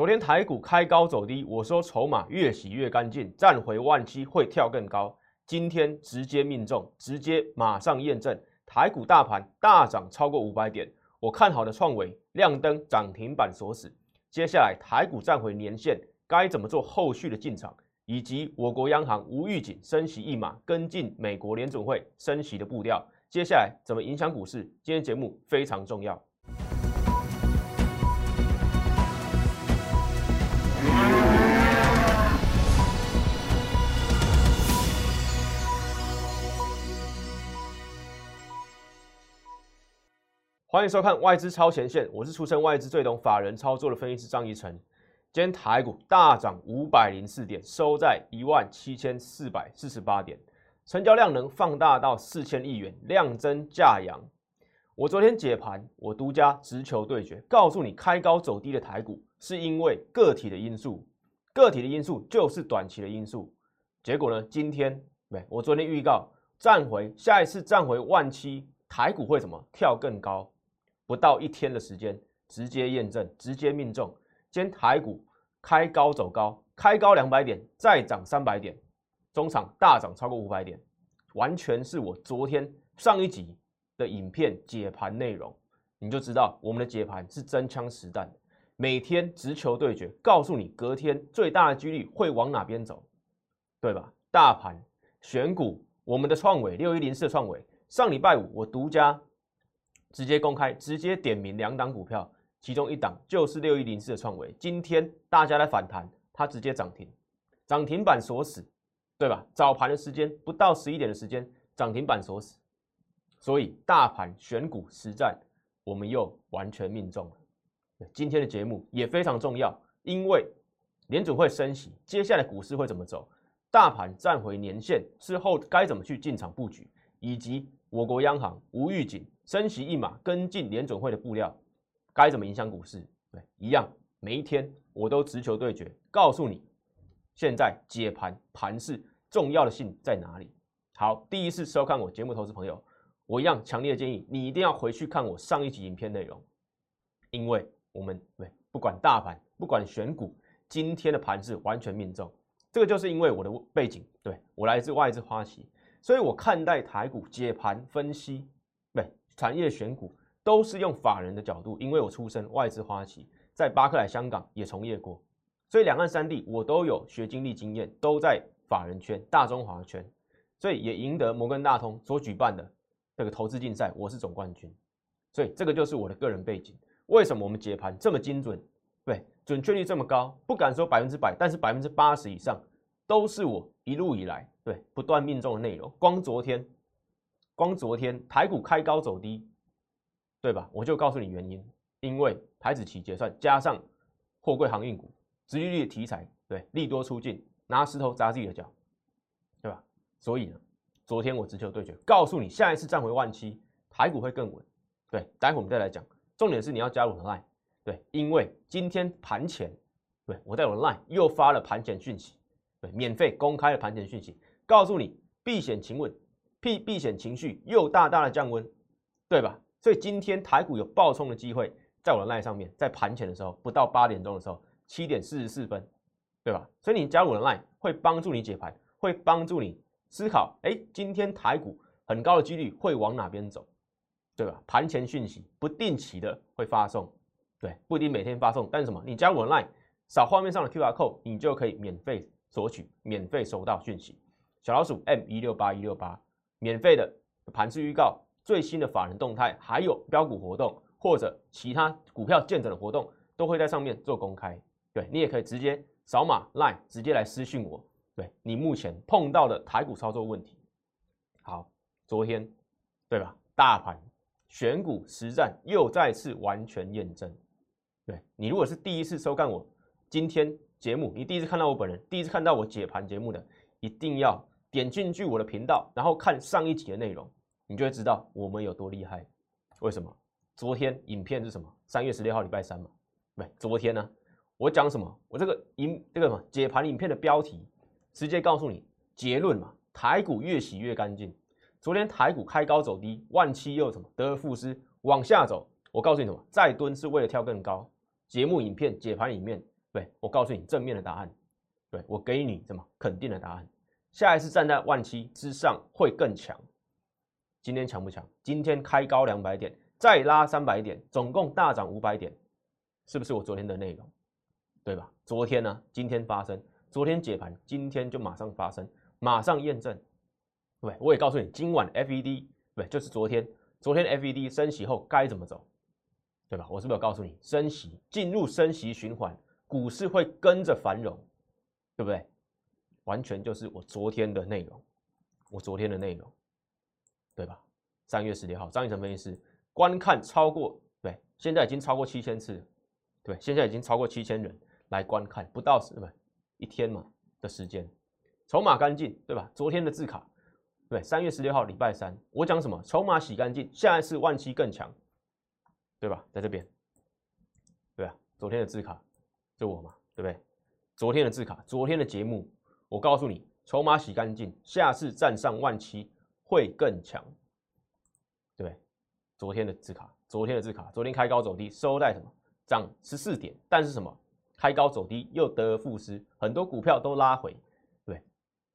昨天台股开高走低，我说筹码越洗越干净，站回万七会跳更高。今天直接命中，直接马上验证，台股大盘大涨超过五百点。我看好的创维亮灯涨停板锁死。接下来台股站回年线，该怎么做后续的进场，以及我国央行无预警升息一码，跟进美国联准会升息的步调，接下来怎么影响股市？今天节目非常重要。欢迎收看外资超前线，我是出身外资最懂法人操作的分析师张怡晨。今天台股大涨五百零四点，收在一万七千四百四十八点，成交量能放大到四千亿元，量增价扬。我昨天解盘，我独家直球对决，告诉你开高走低的台股是因为个体的因素，个体的因素就是短期的因素。结果呢，今天没，我昨天预告站回，下一次站回万七，台股会怎么跳更高？不到一天的时间，直接验证，直接命中。今天台股开高走高，开高两百点，再涨三百点，中场大涨超过五百点，完全是我昨天上一集的影片解盘内容，你就知道我们的解盘是真枪实弹，每天直球对决，告诉你隔天最大的几率会往哪边走，对吧？大盘选股，我们的创伟六一零四创伟，上礼拜五我独家。直接公开，直接点名两档股票，其中一档就是六一零四的创维。今天大家来反弹，它直接涨停，涨停板锁死，对吧？早盘的时间不到十一点的时间，涨停板锁死，所以大盘选股实战，我们又完全命中了。今天的节目也非常重要，因为联储会升息，接下来股市会怎么走？大盘站回年线之后，该怎么去进场布局？以及我国央行无预警。升息一码，跟进联准会的布料，该怎么影响股市？对，一样，每一天我都直球对决，告诉你现在解盘盘势重要的性在哪里。好，第一次收看我节目，投资朋友，我一样强烈的建议你一定要回去看我上一集影片内容，因为我们对不管大盘，不管选股，今天的盘势完全命中。这个就是因为我的背景，对我来自外资花旗，所以我看待台股解盘分析。产业选股都是用法人的角度，因为我出身外资花旗，在巴克莱香港也从业过，所以两岸三地我都有学经历经验，都在法人圈、大中华圈，所以也赢得摩根大通所举办的这个投资竞赛，我是总冠军，所以这个就是我的个人背景。为什么我们解盘这么精准？对，准确率这么高，不敢说百分之百，但是百分之八十以上都是我一路以来对不断命中的内容。光昨天。光昨天台股开高走低，对吧？我就告诉你原因，因为台子期结算加上货柜航运股，殖利率的题材，对，利多出尽，拿石头砸自己的脚，对吧？所以呢，昨天我直球对决，告诉你下一次站回万七，台股会更稳。对，待会我们再来讲，重点是你要加入我的 line，对，因为今天盘前，对我在我的 line 又发了盘前讯息，对，免费公开的盘前讯息，告诉你避险请稳。避避险情绪又大大的降温，对吧？所以今天台股有暴冲的机会，在我的赖上面，在盘前的时候，不到八点钟的时候，七点四十四分，对吧？所以你加入我的赖，会帮助你解盘，会帮助你思考，哎，今天台股很高的几率会往哪边走，对吧？盘前讯息不定期的会发送，对，不一定每天发送，但是什么？你加入我的赖，扫画面上的 Q R code，你就可以免费索取，免费收到讯息。小老鼠 M 一六八一六八。免费的盘式预告、最新的法人动态，还有标股活动或者其他股票见证的活动，都会在上面做公开。对你也可以直接扫码 Line，直接来私信我。对你目前碰到的台股操作问题，好，昨天对吧？大盘选股实战又再次完全验证。对你如果是第一次收看我今天节目，你第一次看到我本人，第一次看到我解盘节目的，一定要。点进去我的频道，然后看上一集的内容，你就会知道我们有多厉害。为什么？昨天影片是什么？三月十六号礼拜三嘛？对，昨天呢？我讲什么？我这个影这个什么解盘影片的标题，直接告诉你结论嘛。台股越洗越干净。昨天台股开高走低，万七又什么得而复失往下走。我告诉你什么？再蹲是为了跳更高。节目影片解盘里面对我告诉你正面的答案，对我给你什么肯定的答案。下一次站在万七之上会更强。今天强不强？今天开高两百点，再拉三百点，总共大涨五百点，是不是我昨天的内容？对吧？昨天呢？今天发生，昨天解盘，今天就马上发生，马上验证。对，我也告诉你，今晚 FED，对，就是昨天，昨天 FED 升息后该怎么走，对吧？我是不是有告诉你，升息进入升息循环，股市会跟着繁荣，对不对？完全就是我昨天的内容，我昨天的内容。对吧？三月十六号，张一成分析师观看超过对，现在已经超过七千次，对，现在已经超过七千人来观看，不到是吧？一天嘛的时间，筹码干净，对吧？昨天的字卡，对，三月十六号礼拜三，我讲什么？筹码洗干净，下一次万期更强，对吧？在这边，对啊，昨天的字卡就我嘛，对不对？昨天的字卡，昨天的节目，我告诉你，筹码洗干净，下次站上万期。会更强，对昨天的字卡，昨天的字卡，昨天开高走低，收在什么？涨十四点，但是什么？开高走低又得而复失，很多股票都拉回，对，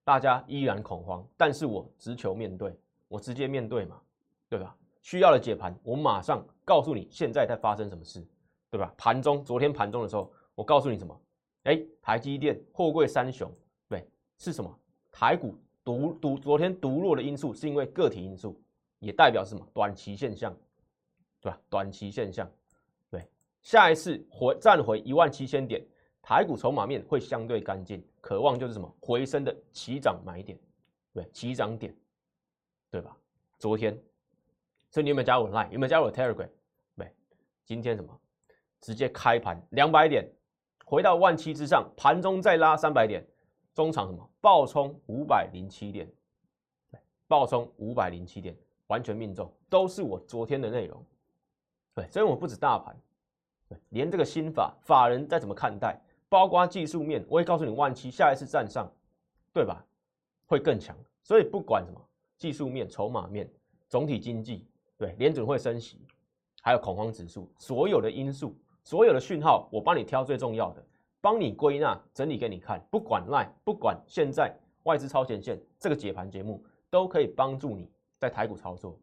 大家依然恐慌，但是我直球面对，我直接面对嘛，对吧？需要的解盘，我马上告诉你现在在发生什么事，对吧？盘中，昨天盘中的时候，我告诉你什么？哎，台积电、货柜三雄，是什么？台股。独独昨天独弱的因素是因为个体因素，也代表什么？短期现象，对吧？短期现象，对。下一次回站回一万七千点，台股筹码面会相对干净，渴望就是什么？回升的起涨买点，对，起涨点，对吧？昨天，所以你有没有加入 Line？有没有加入 Telegram？没。今天什么？直接开盘两百点，回到万七之上，盘中再拉三百点。中场什么暴冲五百零七点，暴冲五百零七点，完全命中，都是我昨天的内容，对，所以我不止大盘，连这个新法法人再怎么看待，包括技术面，我也告诉你，万七下一次站上，对吧？会更强，所以不管什么技术面、筹码面、总体经济，对，联准会升息，还有恐慌指数，所有的因素，所有的讯号，我帮你挑最重要的。帮你归纳整理给你看，不管赖，不管现在外资超前线这个解盘节目，都可以帮助你在台股操作。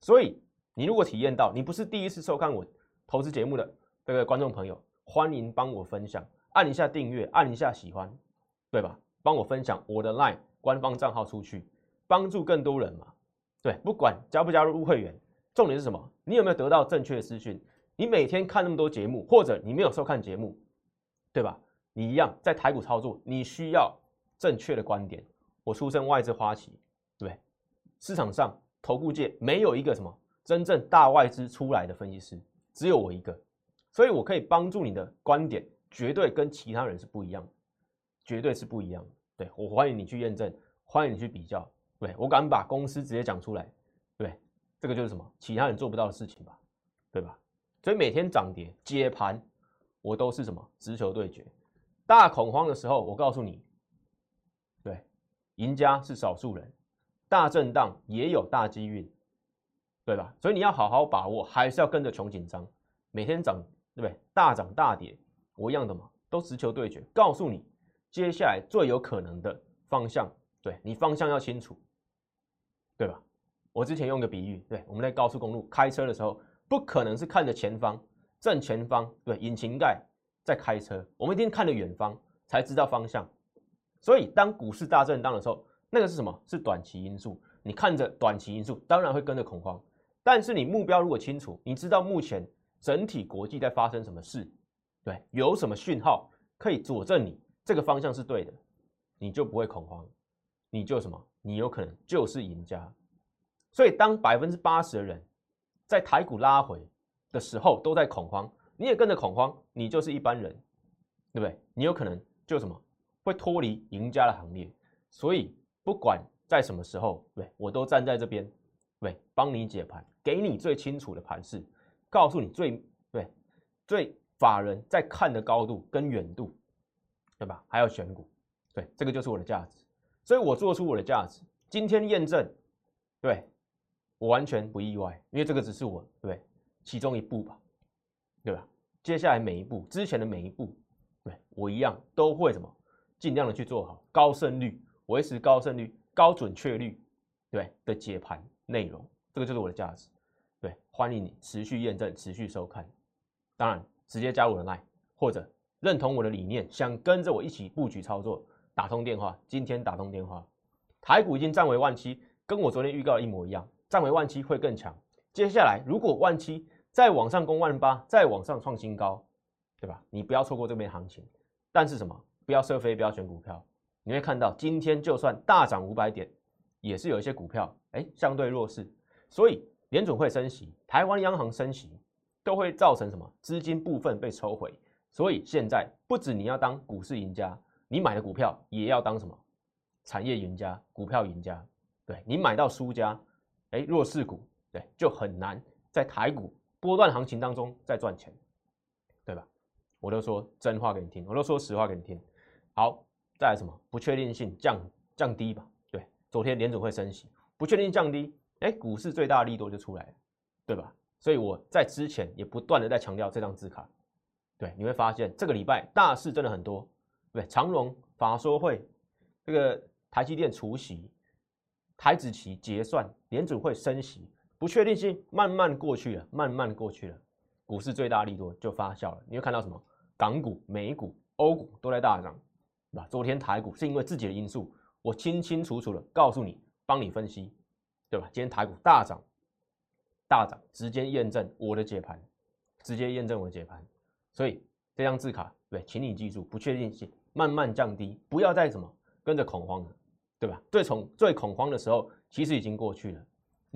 所以你如果体验到，你不是第一次收看我投资节目的这个观众朋友，欢迎帮我分享，按一下订阅，按一下喜欢，对吧？帮我分享我的 LINE 官方账号出去，帮助更多人嘛。对，不管加不加入会员，重点是什么？你有没有得到正确的资讯？你每天看那么多节目，或者你没有收看节目，对吧？你一样在台股操作，你需要正确的观点。我出身外资花旗，对不对？市场上投顾界没有一个什么真正大外资出来的分析师，只有我一个，所以我可以帮助你的观点，绝对跟其他人是不一样，绝对是不一样的。对我欢迎你去验证，欢迎你去比较。对我敢把公司直接讲出来，对，这个就是什么其他人做不到的事情吧，对吧？所以每天涨跌接盘，我都是什么直球对决。大恐慌的时候，我告诉你，对，赢家是少数人，大震荡也有大机运，对吧？所以你要好好把握，还是要跟着穷紧张，每天涨，对不对？大涨大跌，我一样的嘛，都直球对决，告诉你接下来最有可能的方向，对你方向要清楚，对吧？我之前用个比喻，对，我们在高速公路开车的时候，不可能是看着前方正前方，对，引擎盖。在开车，我们一定看着远方才知道方向。所以，当股市大震荡的时候，那个是什么？是短期因素。你看着短期因素，当然会跟着恐慌。但是你目标如果清楚，你知道目前整体国际在发生什么事，对，有什么讯号可以佐证你这个方向是对的，你就不会恐慌，你就什么？你有可能就是赢家。所以，当百分之八十的人在台股拉回的时候都在恐慌。你也跟着恐慌，你就是一般人，对不对？你有可能就什么会脱离赢家的行列。所以不管在什么时候，对，我都站在这边，对，帮你解盘，给你最清楚的盘势，告诉你最对最法人在看的高度跟远度，对吧？还有选股，对，这个就是我的价值。所以我做出我的价值，今天验证，对我完全不意外，因为这个只是我对其中一步吧。对吧？接下来每一步，之前的每一步，对我一样都会什么，尽量的去做好高胜率，维持高胜率、高准确率，对的解盘内容，这个就是我的价值。对，欢迎你持续验证、持续收看。当然，直接加入我的 line，或者认同我的理念，想跟着我一起布局操作，打通电话。今天打通电话，台股已经站为万七，跟我昨天预告的一模一样，站为万七会更强。接下来，如果万七再往上攻万八，再往上创新高，对吧？你不要错过这边行情。但是什么？不要设飞，不要选股票。你会看到，今天就算大涨五百点，也是有一些股票，哎，相对弱势。所以，联准会升息，台湾央行升息，都会造成什么？资金部分被抽回。所以现在不止你要当股市赢家，你买的股票也要当什么？产业赢家、股票赢家。对你买到输家，哎，弱势股。对，就很难在台股波段行情当中在赚钱，对吧？我都说真话给你听，我都说实话给你听。好，再来什么？不确定性降降低吧？对，昨天联总会升息，不确定性降低，哎，股市最大的利多就出来了，对吧？所以我在之前也不断的在强调这张字卡，对，你会发现这个礼拜大事真的很多，对，长荣法说会，这个台积电除息，台子期结算，联总会升息。不确定性慢慢过去了，慢慢过去了，股市最大利多就发酵了。你会看到什么？港股、美股、欧股都在大涨，对吧？昨天台股是因为自己的因素，我清清楚楚的告诉你，帮你分析，对吧？今天台股大涨，大涨，直接验证我的解盘，直接验证我的解盘。所以这张字卡，对，请你记住，不确定性慢慢降低，不要再什么跟着恐慌了，对吧？最从最恐慌的时候，其实已经过去了。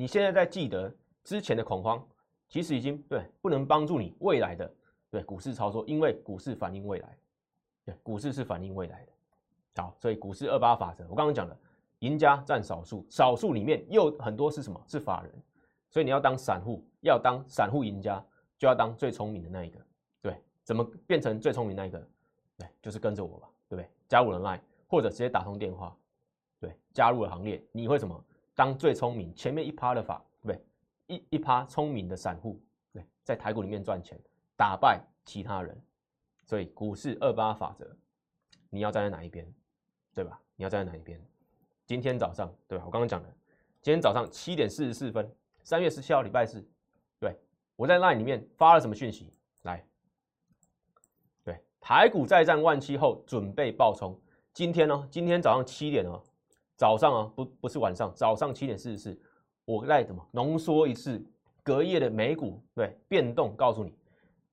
你现在在记得之前的恐慌，其实已经对不能帮助你未来的对股市操作，因为股市反映未来，对股市是反映未来的。好，所以股市二八法则，我刚刚讲了，赢家占少数，少数里面又很多是什么？是法人。所以你要当散户，要当散户赢家，就要当最聪明的那一个。对，怎么变成最聪明那一个？对，就是跟着我吧，对不对？加入人脉或者直接打通电话，对，加入了行列，你会什么？当最聪明前面一趴的法，对不对？一一趴聪明的散户，对，在台股里面赚钱，打败其他人。所以股市二八法则，你要站在哪一边，对吧？你要站在哪一边？今天早上，对吧？我刚刚讲的，今天早上七点四十四分，三月十七号礼拜四，对我在 LINE 里面发了什么讯息？来，对，台股再战万七后准备爆冲。今天呢？今天早上七点哦。早上啊，不不是晚上，早上七点四十四，我再怎么浓缩一次隔夜的美股对变动，告诉你，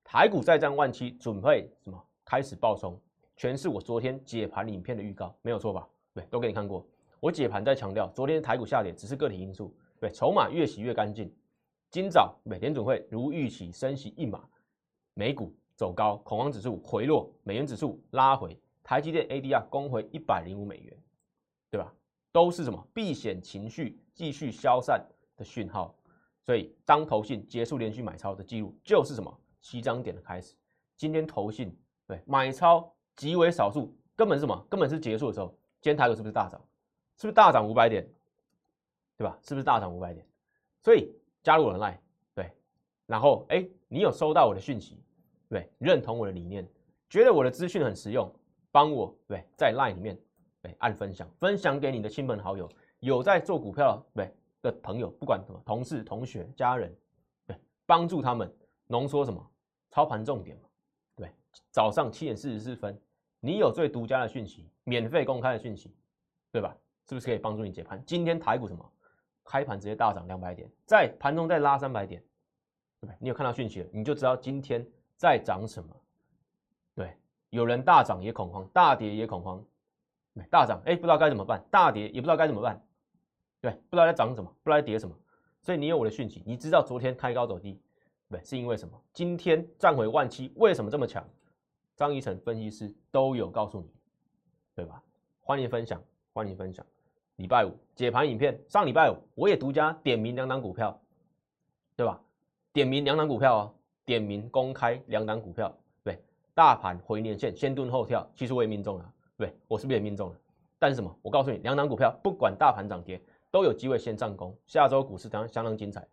台股再战万七，准备什么开始爆冲，全是我昨天解盘影片的预告，没有错吧？对，都给你看过。我解盘在强调，昨天台股下跌只是个体因素，对，筹码越洗越干净。今早美联总会如预期升息一码，美股走高，恐慌指数回落，美元指数拉回，台积电 ADR 攻回一百零五美元，对吧？都是什么避险情绪继续消散的讯号，所以当投信结束连续买超的记录，就是什么七张点的开始。今天投信对买超极为少数，根本是什么？根本是结束的时候。今天台股是不是大涨？是不是大涨五百点？对吧？是不是大涨五百点？所以加入我的 line，对，然后哎，你有收到我的讯息，对，认同我的理念，觉得我的资讯很实用，帮我对在 line 里面。按分享，分享给你的亲朋好友，有在做股票对的朋友，不管什么同事、同学、家人，对，帮助他们浓缩什么操盘重点嘛？对，早上七点四十四分，你有最独家的讯息，免费公开的讯息，对吧？是不是可以帮助你解盘？今天台股什么开盘直接大涨两百点，在盘中再拉三百点，对不对？你有看到讯息了，你就知道今天在涨什么。对，有人大涨也恐慌，大跌也恐慌。大涨，哎，不知道该怎么办；大跌也不知道该怎么办，对，不知道在涨什么，不知道在跌什么。所以你有我的讯息，你知道昨天开高走低，对，是因为什么？今天站回万七，为什么这么强？张一成分析师都有告诉你，对吧？欢迎分享，欢迎分享。礼拜五解盘影片，上礼拜五我也独家点名两档股票，对吧？点名两档股票哦，点名公开两档股票，对，大盘回年线先蹲后跳，其实我也命中了。对，我是不是也命中了？但是什么？我告诉你，两档股票不管大盘涨跌，都有机会先上攻。下周股市当相当精彩，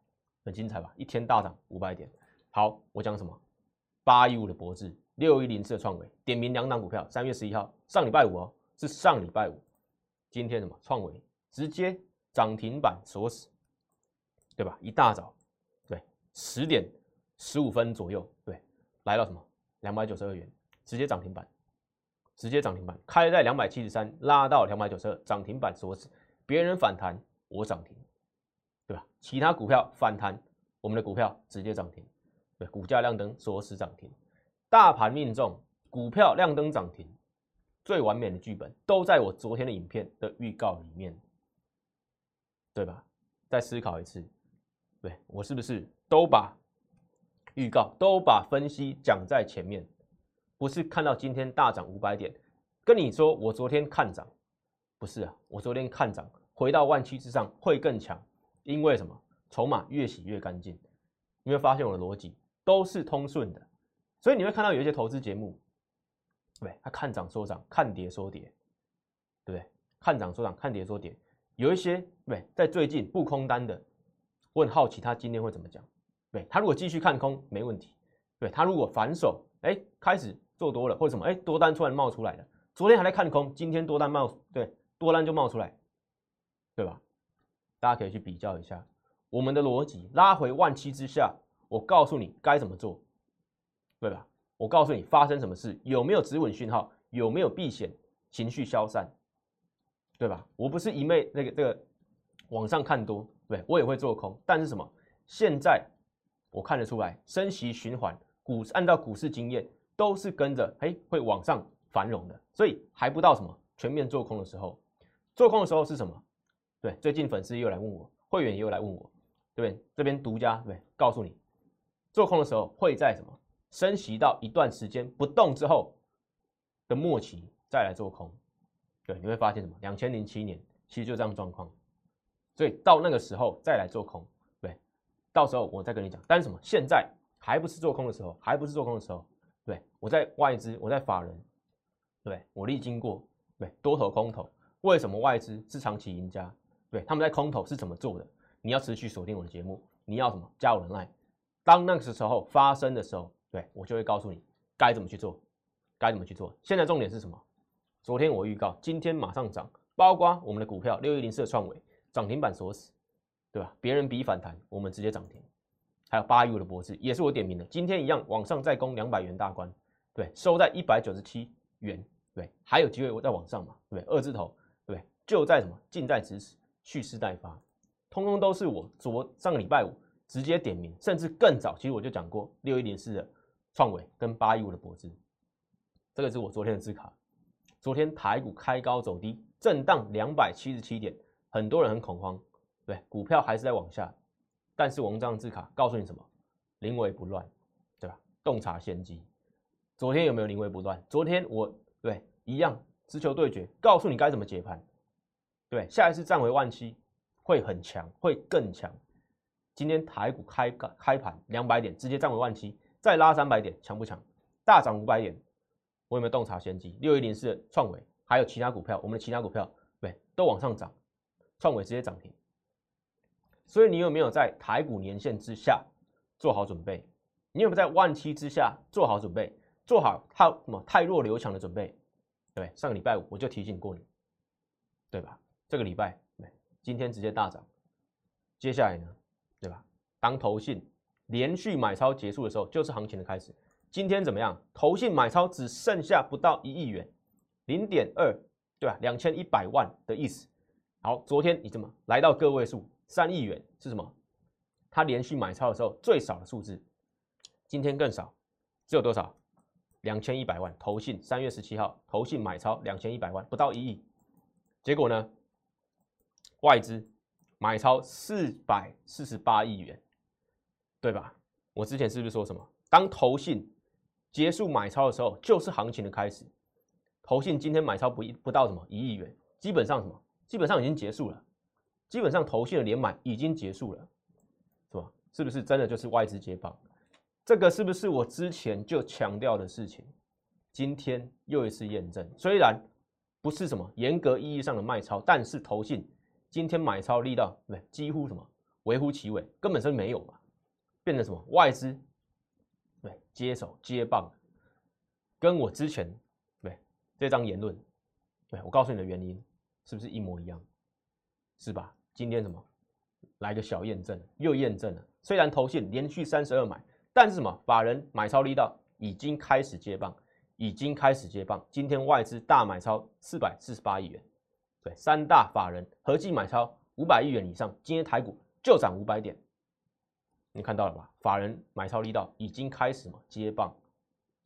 很精彩吧？一天大涨五百点。好，我讲什么？八一五的博智，六一零四的创维，点名两档股票，三月十一号，上礼拜五哦，是上礼拜五，今天什么创维直接涨停板锁死，对吧？一大早，对，十点十五分左右，对，来到什么两百九十二元，直接涨停板，直接涨停板，开在两百七十三，拉到两百九十二，涨停板锁死，别人反弹，我涨停，对吧？其他股票反弹，我们的股票直接涨停。对，股价亮灯，锁死涨停，大盘命中，股票亮灯涨停，最完美的剧本都在我昨天的影片的预告里面，对吧？再思考一次，对我是不是都把预告、都把分析讲在前面？不是看到今天大涨五百点，跟你说我昨天看涨，不是啊，我昨天看涨，回到万七之上会更强，因为什么？筹码越洗越干净，你会发现我的逻辑。都是通顺的，所以你会看到有一些投资节目，对，他看涨说涨，看跌说跌，对不对？看涨说涨，看跌说跌。有一些对，在最近不空单的，我很好奇他今天会怎么讲。对他如果继续看空没问题，对他如果反手，哎，开始做多了或者什么，哎，多单突然冒出来了，昨天还在看空，今天多单冒，对，多单就冒出来，对吧？大家可以去比较一下我们的逻辑，拉回万七之下。我告诉你该怎么做，对吧？我告诉你发生什么事，有没有止稳讯号，有没有避险，情绪消散，对吧？我不是一昧那个这个往上看多，对我也会做空，但是什么？现在我看得出来，升息循环，股按照股市经验都是跟着哎会往上繁荣的，所以还不到什么全面做空的时候。做空的时候是什么？对，最近粉丝又来问我，会员也有来问我，对不对？这边独家对，告诉你。做空的时候会在什么升息到一段时间不动之后的末期再来做空，对，你会发现什么？两千零七年其实就这样状况，所以到那个时候再来做空，对，到时候我再跟你讲。但是什么？现在还不是做空的时候，还不是做空的时候，对我在外资，我在法人，对我历经过，对多头空头，为什么外资是长期赢家？对，他们在空头是怎么做的？你要持续锁定我的节目，你要什么？加我的 line。当那个时候发生的时候，对我就会告诉你该怎么去做，该怎么去做。现在重点是什么？昨天我预告，今天马上涨，包括我们的股票六一零四的创维涨停板锁死，对吧？别人比反弹，我们直接涨停。还有八一五的博士也是我点名的，今天一样往上再攻两百元大关，对，收在一百九十七元，对，还有机会我再往上嘛，对不对？二字头，对，就在什么近在咫尺，蓄势待发，通通都是我昨上个礼拜五。直接点名，甚至更早，其实我就讲过六一零四的创维跟八一五的博智，这个是我昨天的字卡。昨天台股开高走低，震荡两百七十七点，很多人很恐慌，对，股票还是在往下。但是我们这张字卡告诉你什么？临危不乱，对吧？洞察先机。昨天有没有临危不乱？昨天我对一样，直球对决，告诉你该怎么解盘。对，下一次站回万七会很强，会更强。今天台股开开盘两百点，直接站稳万七，再拉三百点，强不强？大涨五百点，我有没有洞察先机？六一零四创伟，还有其他股票，我们的其他股票对都往上涨，创伟直接涨停。所以你有没有在台股年限之下做好准备？你有没有在万七之下做好准备？做好太什么太弱留强的准备？对，上个礼拜五我就提醒过你，对吧？这个礼拜，今天直接大涨，接下来呢？对吧？当投信连续买超结束的时候，就是行情的开始。今天怎么样？投信买超只剩下不到一亿元，零点二，对吧？两千一百万的意思。好，昨天你怎么来到个位数？三亿元是什么？他连续买超的时候最少的数字。今天更少，只有多少？两千一百万。投信三月十七号投信买超两千一百万，不到一亿。结果呢？外资。买超四百四十八亿元，对吧？我之前是不是说什么？当投信结束买超的时候，就是行情的开始。投信今天买超不一不到什么一亿元，基本上什么？基本上已经结束了。基本上投信的连买已经结束了，是吧？是不是真的就是外资接棒？这个是不是我之前就强调的事情？今天又一次验证。虽然不是什么严格意义上的卖超，但是投信。今天买超力道对，几乎什么微乎其微，根本是没有嘛，变成什么外资对接手接棒，跟我之前对这张言论，对我告诉你的原因，是不是一模一样？是吧？今天什么来个小验证，又验证了。虽然投信连续三十二买，但是什么法人买超力道已经开始接棒，已经开始接棒。今天外资大买超四百四十八亿元，对，三大法人合计买超五百亿元以上，今天台股就涨五百点。你看到了吧？法人买超力道已经开始嘛接棒，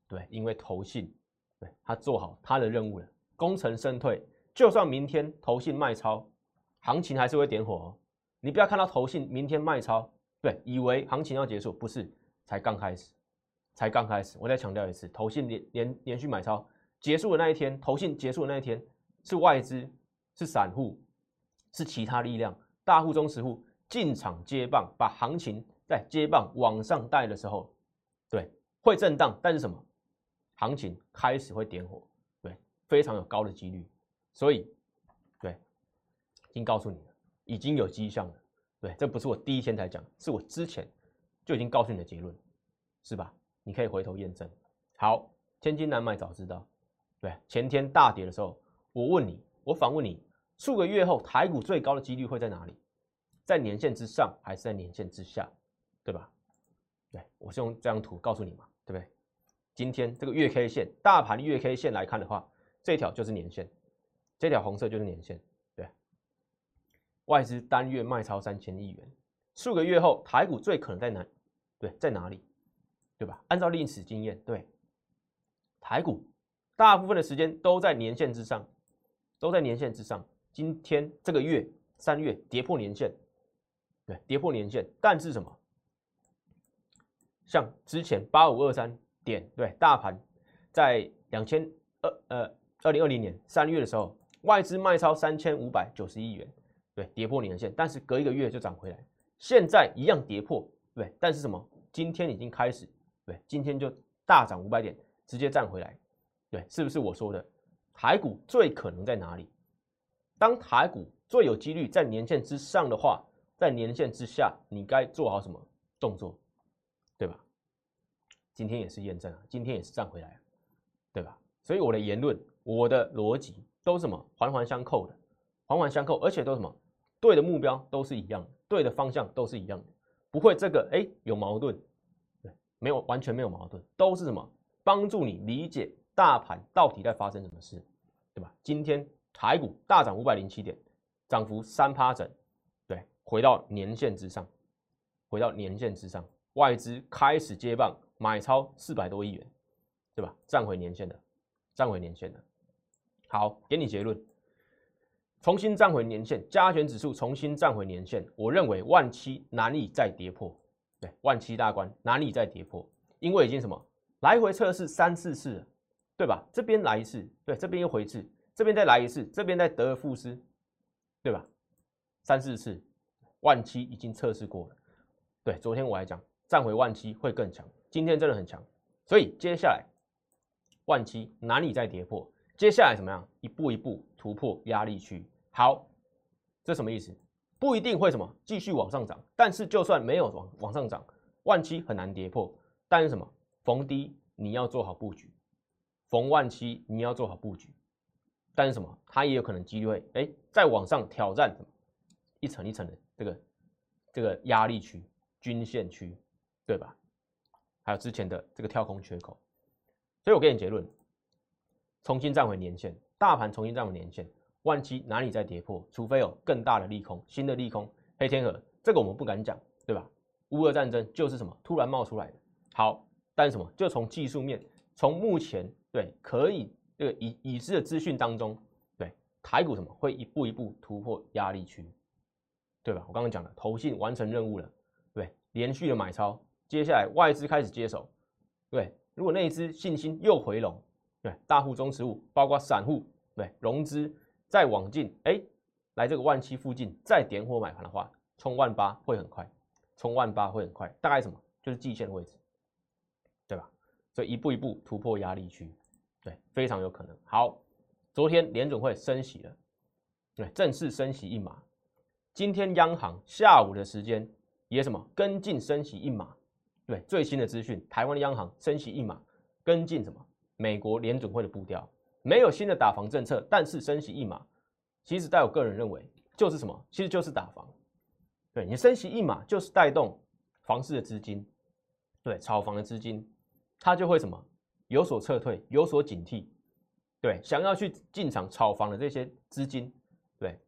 对，因为投信对他做好他的任务了，功成身退。就算明天投信卖超。行情还是会点火哦，你不要看到投信明天卖超，对，以为行情要结束，不是，才刚开始，才刚开始。我再强调一次，投信连连连续买超结束的那一天，投信结束的那一天，是外资，是散户，是其他力量，大户、中实户进场接棒，把行情在接棒往上带的时候，对，会震荡，但是什么？行情开始会点火，对，非常有高的几率，所以。已经告诉你了，已经有迹象了。对，这不是我第一天才讲，是我之前就已经告诉你的结论，是吧？你可以回头验证。好，千金难买早知道。对，前天大跌的时候，我问你，我反问你，数个月后台股最高的几率会在哪里？在年线之上还是在年线之下？对吧？对，我是用这张图告诉你嘛，对不对？今天这个月 K 线，大盘月 K 线来看的话，这条就是年线，这条红色就是年线。外资单月卖超三千亿元，数个月后台股最可能在哪？对，在哪里？对吧？按照历史经验，对，台股大部分的时间都在年线之上，都在年线之上。今天这个月三月跌破年线，对，跌破年线，但是什么？像之前八五二三点，对，大盘在两千二呃二零二零年三月的时候，外资卖超三千五百九十亿元。对，跌破年线，但是隔一个月就涨回来，现在一样跌破，对，但是什么？今天已经开始，对，今天就大涨五百点，直接站回来，对，是不是我说的？台股最可能在哪里？当台股最有几率在年线之上的话，在年线之下，你该做好什么动作？对吧？今天也是验证啊，今天也是站回来，对吧？所以我的言论，我的逻辑都什么？环环相扣的，环环相扣，而且都什么？对的目标都是一样的，对的方向都是一样的，不会这个哎有矛盾，对，没有完全没有矛盾，都是什么帮助你理解大盘到底在发生什么事，对吧？今天台股大涨五百零七点，涨幅三趴整，对，回到年线之上，回到年线之上，外资开始接棒买超四百多亿元，对吧？站回年线的，站回年线的，好，给你结论。重新站回年线，加权指数重新站回年线，我认为万七难以再跌破。对，万七大关难以再跌破，因为已经什么来回测试三四次了，对吧？这边来一次，对，这边又回一次，这边再来一次，这边再得而复失，对吧？三四次，万七已经测试过了。对，昨天我还讲站回万七会更强，今天真的很强，所以接下来万七难以再跌破。接下来怎么样？一步一步突破压力区。好，这什么意思？不一定会什么继续往上涨，但是就算没有往往上涨，万七很难跌破。但是什么？逢低你要做好布局，逢万七你要做好布局。但是什么？它也有可能机会哎，再往上挑战什么一层一层的这个这个压力区、均线区，对吧？还有之前的这个跳空缺口。所以我给你结论。重新站回年线，大盘重新站回年线，万七哪里再跌破？除非有更大的利空，新的利空，黑天鹅，这个我们不敢讲，对吧？乌俄战争就是什么突然冒出来的。好，但是什么？就从技术面，从目前对可以这个已已知的资讯当中，对台股什么会一步一步突破压力区，对吧？我刚刚讲了，投信完成任务了，对，连续的买超，接下来外资开始接手，对，如果那一支信心又回笼。对，大户、中实户，包括散户，对，融资再往进，哎，来这个万七附近再点火买盘的话，冲万八会很快，冲万八会很快，大概什么？就是季线位置，对吧？所以一步一步突破压力区，对，非常有可能。好，昨天联准会升息了，对，正式升息一码。今天央行下午的时间也什么跟进升息一码，对，最新的资讯，台湾的央行升息一码，跟进什么？美国联准会的步调，没有新的打房政策，但是升息一码，其实在我个人认为就是什么？其实就是打房。对你升息一码，就是带动房市的资金，对炒房的资金，它就会什么有所撤退，有所警惕。对，想要去进场炒房的这些资金，对，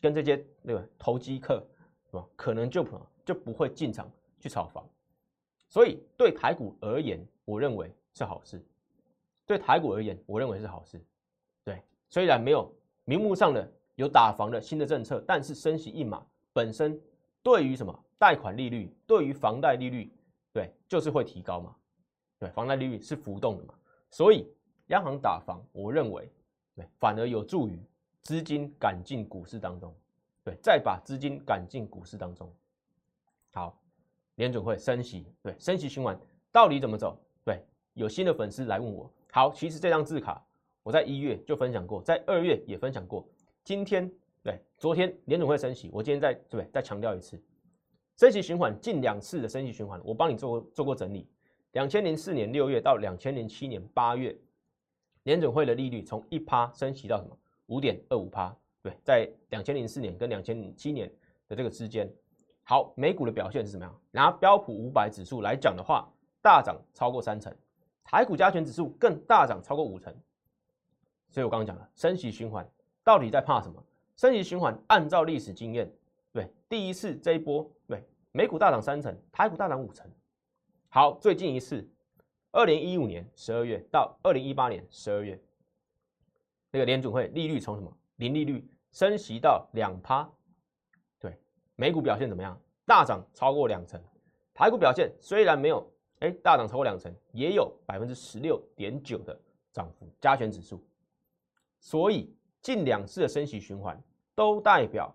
跟这些对吧投机客是吧，可能就就不会进场去炒房。所以对台股而言，我认为是好事。对台股而言，我认为是好事。对，虽然没有明目上的有打房的新的政策，但是升息一码本身对于什么贷款利率，对于房贷利率，对，就是会提高嘛。对，房贷利率是浮动的嘛，所以。央行打房，我认为对，反而有助于资金赶进股市当中，对，再把资金赶进股市当中。好，联准会升息，对，升息循环到底怎么走？对，有新的粉丝来问我。好，其实这张字卡我在一月就分享过，在二月也分享过。今天对，昨天联准会升息，我今天再对不对？再强调一次，升息循环近两次的升息循环，我帮你做过做过整理。两千零四年六月到两千零七年八月。联准会的利率从一趴升息到什么五点二五趴？对，在两千零四年跟两千零七年的这个之间，好，美股的表现是什么样？拿标普五百指数来讲的话，大涨超过三成，台股加权指数更大涨超过五成。所以我刚刚讲了，升息循环到底在怕什么？升息循环按照历史经验，对，第一次这一波，对，美股大涨三成，台股大涨五成。好，最近一次。二零一五年十二月到二零一八年十二月，那个联准会利率从什么零利率升息到两趴，对，美股表现怎么样？大涨超过两成，台股表现虽然没有哎大涨超过两成，也有百分之十六点九的涨幅，加权指数。所以近两次的升息循环都代表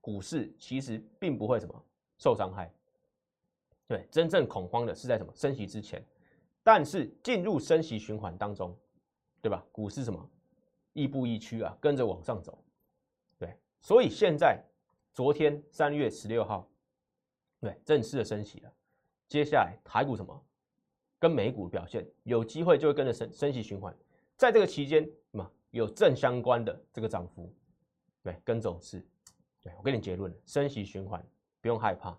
股市其实并不会什么受伤害，对，真正恐慌的是在什么升息之前。但是进入升息循环当中，对吧？股市什么亦步亦趋啊，跟着往上走，对。所以现在昨天三月十六号，对，正式的升息了。接下来台股什么跟美股表现有机会就会跟着升升息循环，在这个期间什么有正相关的这个涨幅，对，跟走势，对我给你结论升息循环不用害怕，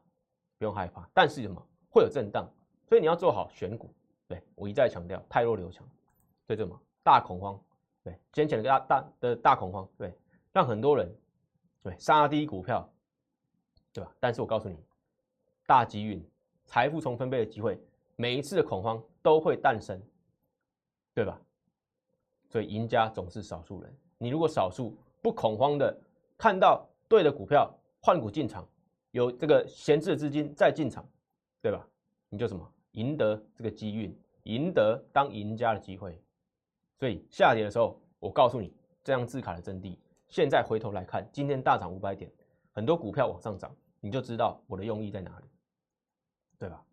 不用害怕。但是什么会有震荡，所以你要做好选股。对我一再强调，太弱留强，对这么大恐慌，对先前的大大的大恐慌，对让很多人对杀低股票，对吧？但是我告诉你，大机运、财富重分配的机会，每一次的恐慌都会诞生，对吧？所以赢家总是少数人。你如果少数不恐慌的看到对的股票换股进场，有这个闲置的资金再进场，对吧？你就什么？赢得这个机运，赢得当赢家的机会。所以下跌的时候，我告诉你这张字卡的真谛。现在回头来看，今天大涨五百点，很多股票往上涨，你就知道我的用意在哪里，对吧？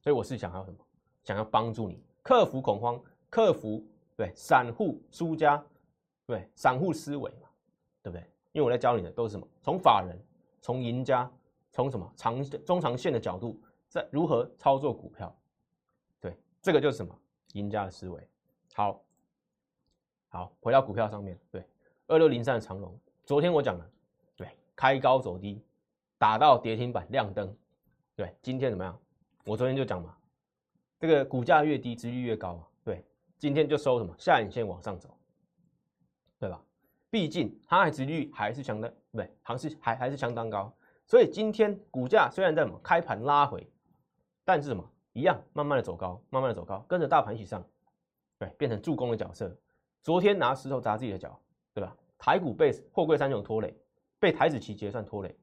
所以我是想要什么？想要帮助你克服恐慌，克服对散户输家，对散户思维嘛，对不对？因为我在教你的都是什么？从法人，从赢家，从什么长中长线的角度，在如何操作股票。对这个就是什么赢家的思维。好，好，回到股票上面，对，二六零三的长龙，昨天我讲了，对，开高走低，打到跌停板亮灯，对，今天怎么样？我昨天就讲嘛，这个股价越低，值率越高嘛，对，今天就收什么下影线往上走，对吧？毕竟它还值率还是相当，对，还是还还是相当高，所以今天股价虽然在什么开盘拉回，但是什么？一样，慢慢的走高，慢慢的走高，跟着大盘一起上，对，变成助攻的角色。昨天拿石头砸自己的脚，对吧？台股被货柜三雄拖累，被台子期结算拖累。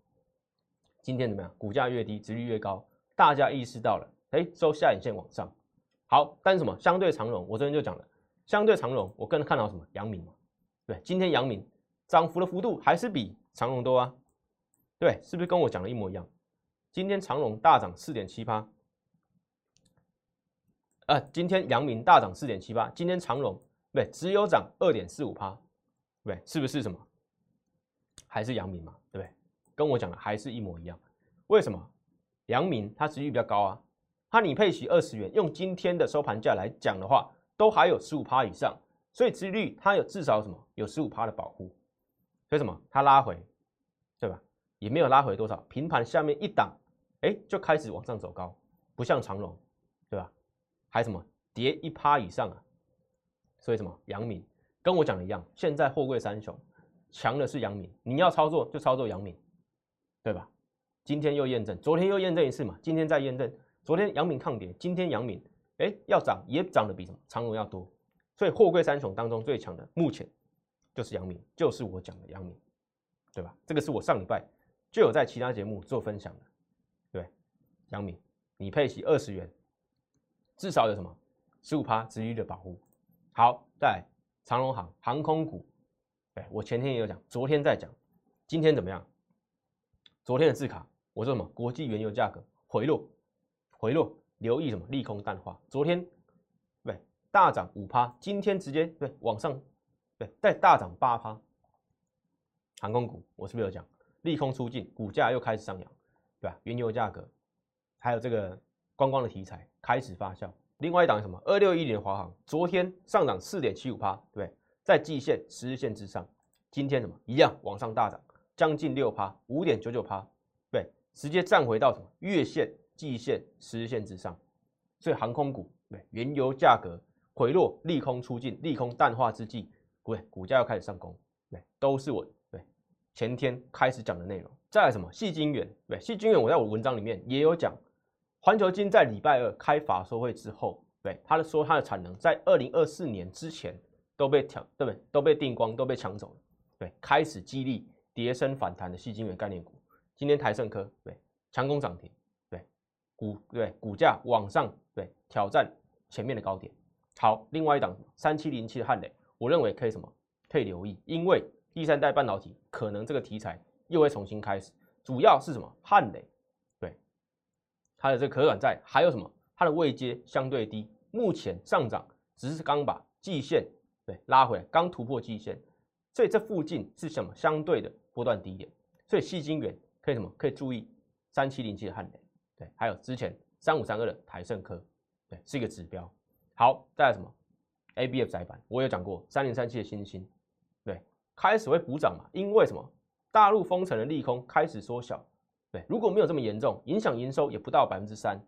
今天怎么样？股价越低，值率越高，大家意识到了，哎，收下影线往上。好，但是什么？相对长荣，我昨天就讲了，相对长荣，我更看到什么？阳明嘛，对，今天阳明涨幅的幅度还是比长荣多啊？对，是不是跟我讲的一模一样？今天长荣大涨四点七八。呃，今天阳明大涨四点七八，今天长荣对只有涨二点四五趴，对，是不是什么？还是阳明嘛，对不对？跟我讲的还是一模一样。为什么？阳明它值率比较高啊，它拟配息二十元，用今天的收盘价来讲的话，都还有十五趴以上，所以殖利率它有至少什么有十五趴的保护，所以什么它拉回，对吧？也没有拉回多少，平盘下面一档，哎，就开始往上走高，不像长龙，对吧？还什么跌一趴以上啊？所以什么阳明跟我讲的一样，现在货柜三雄强的是阳明，你要操作就操作阳明，对吧？今天又验证，昨天又验证一次嘛，今天再验证。昨天阳明抗跌，今天阳明哎要涨也涨得比什么长荣要多，所以货柜三雄当中最强的目前就是阳明，就是我讲的阳明，对吧？这个是我上礼拜就有在其他节目做分享的，对，阳明你配息二十元，至少有什么十五趴值率的保护。好，在长荣航航空股，哎，我前天也有讲，昨天在讲，今天怎么样？昨天的字卡。我说什么？国际原油价格回落，回落，留意什么？利空淡化。昨天对大涨五趴，今天直接对往上，对再大涨八趴。航空股我是不是有讲？利空出尽，股价又开始上扬，对吧？原油价格还有这个观光的题材开始发酵。另外一档什么？二六一零华航，昨天上涨四点七五趴，对，在季线、十日线之上。今天什么？一样往上大涨，将近六趴，五点九九趴。直接站回到什么月线、季线、十日线之上，所以航空股对原油价格回落、利空出尽、利空淡化之际，对股价要开始上攻，对都是我对前天开始讲的内容。再来什么细晶圆，对细晶圆，我在我文章里面也有讲，环球金在礼拜二开法说会之后，对他的说它的产能在二零二四年之前都被抢，对不对？都被定光，都被抢走了，对，开始激励跌升反弹的细晶圆概念股。今天台盛科对强攻涨停，对股对股价往上对挑战前面的高点。好，另外一档三七零七的汉磊，我认为可以什么可以留意，因为第三代半导体可能这个题材又会重新开始。主要是什么汉磊对它的这个可转债，还有什么它的位阶相对低，目前上涨只是刚把季线对拉回来，刚突破季线，所以这附近是什么相对的波段低点，所以细晶圆。可以什么？可以注意三七零七的汉雷，对，还有之前三五三二的台盛科，对，是一个指标。好，再来什么？A B F 窄板，我有讲过三零三七的新星，对，开始会补涨嘛？因为什么？大陆封城的利空开始缩小，对，如果没有这么严重，影响营收也不到百分之三，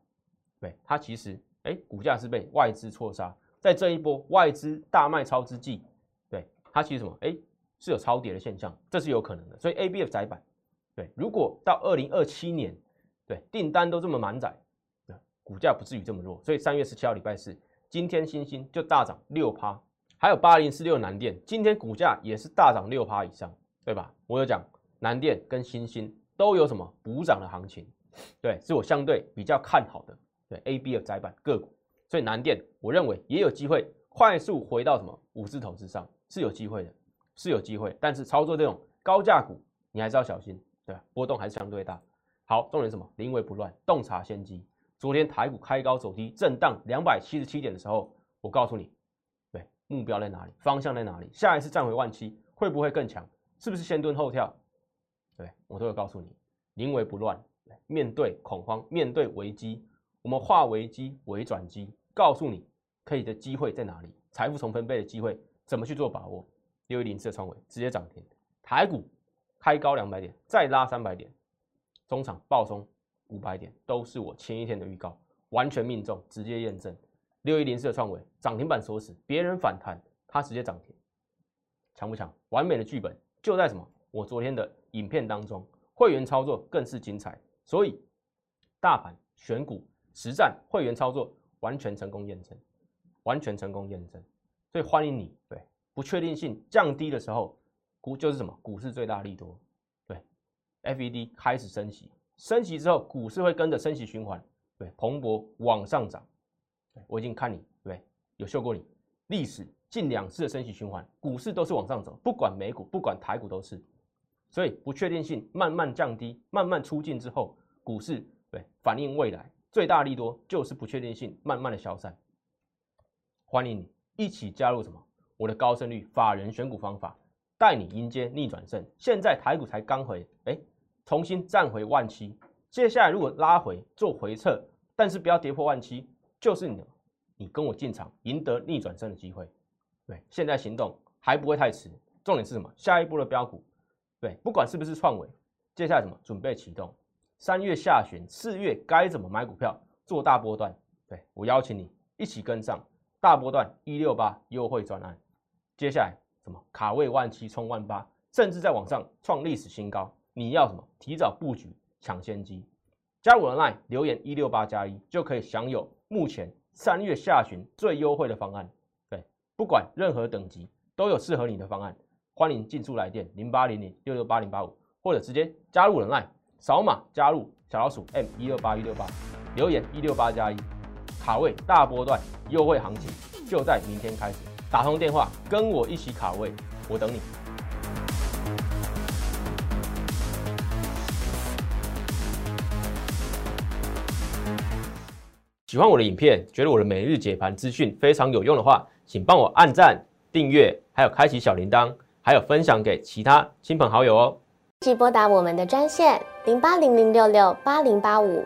对，它其实哎，股价是被外资错杀，在这一波外资大卖超之际，对，它其实什么？哎，是有超跌的现象，这是有可能的，所以 A B F 窄板。对，如果到二零二七年，对订单都这么满载，对股价不至于这么弱。所以三月十七号礼拜四，今天星星就大涨六趴，还有八零四六南电，今天股价也是大涨六趴以上，对吧？我有讲南电跟星星都有什么补涨的行情，对，是我相对比较看好的对 A B 的窄板个股，所以南电我认为也有机会快速回到什么五字头之上，是有机会的，是有机会。但是操作这种高价股，你还是要小心。对？波动还是相对大。好，重点什么？临危不乱，洞察先机。昨天台股开高走低，震荡两百七十七点的时候，我告诉你，对，目标在哪里？方向在哪里？下一次站回万七会不会更强？是不是先蹲后跳？对我都有告诉你，临危不乱，面对恐慌，面对危机，我们化危机为转机，告诉你可以的机会在哪里？财富重分配的机会怎么去做把握？六一零四的创维直接涨停，台股。开高两百点，再拉三百点，中场暴松五百点，都是我前一天的预告，完全命中，直接验证。六一零四的创维涨停板锁死，别人反弹，它直接涨停，强不强？完美的剧本就在什么？我昨天的影片当中，会员操作更是精彩，所以大盘选股实战会员操作完全成功验证，完全成功验证，所以欢迎你。对，不确定性降低的时候。就是什么？股市最大利多，对，FED 开始升息，升息之后，股市会跟着升息循环，对，蓬勃往上涨。对我已经看你，对，有秀过你，历史近两次的升息循环，股市都是往上走，不管美股，不管台股都是。所以不确定性慢慢降低，慢慢出尽之后，股市对反映未来最大利多就是不确定性慢慢的消散。欢迎你一起加入什么？我的高胜率法人选股方法。带你迎接逆转胜。现在台股才刚回，哎，重新站回万七。接下来如果拉回做回撤，但是不要跌破万七，就是你你跟我进场，赢得逆转胜的机会。对，现在行动还不会太迟。重点是什么？下一步的标股，对，不管是不是创伟，接下来什么准备启动？三月下旬、四月该怎么买股票做大波段？对我邀请你一起跟上大波段一六八优惠专案。接下来什么？卡位万七冲万八，甚至在网上创历史新高。你要什么？提早布局抢先机。加入我的 line 留言一六八加一就可以享有目前三月下旬最优惠的方案。对，不管任何等级都有适合你的方案。欢迎进驻来电零八零零六六八零八五，或者直接加入我的 line 扫码加入小老鼠 M 一二八一六八，留言一六八加一，卡位大波段优惠行情就在明天开始。打通电话跟我一起卡位，我等你。喜欢我的影片，觉得我的每日解盘资讯非常有用的话，请帮我按赞、订阅，还有开启小铃铛，还有分享给其他亲朋好友哦。即拨打我们的专线零八零零六六八零八五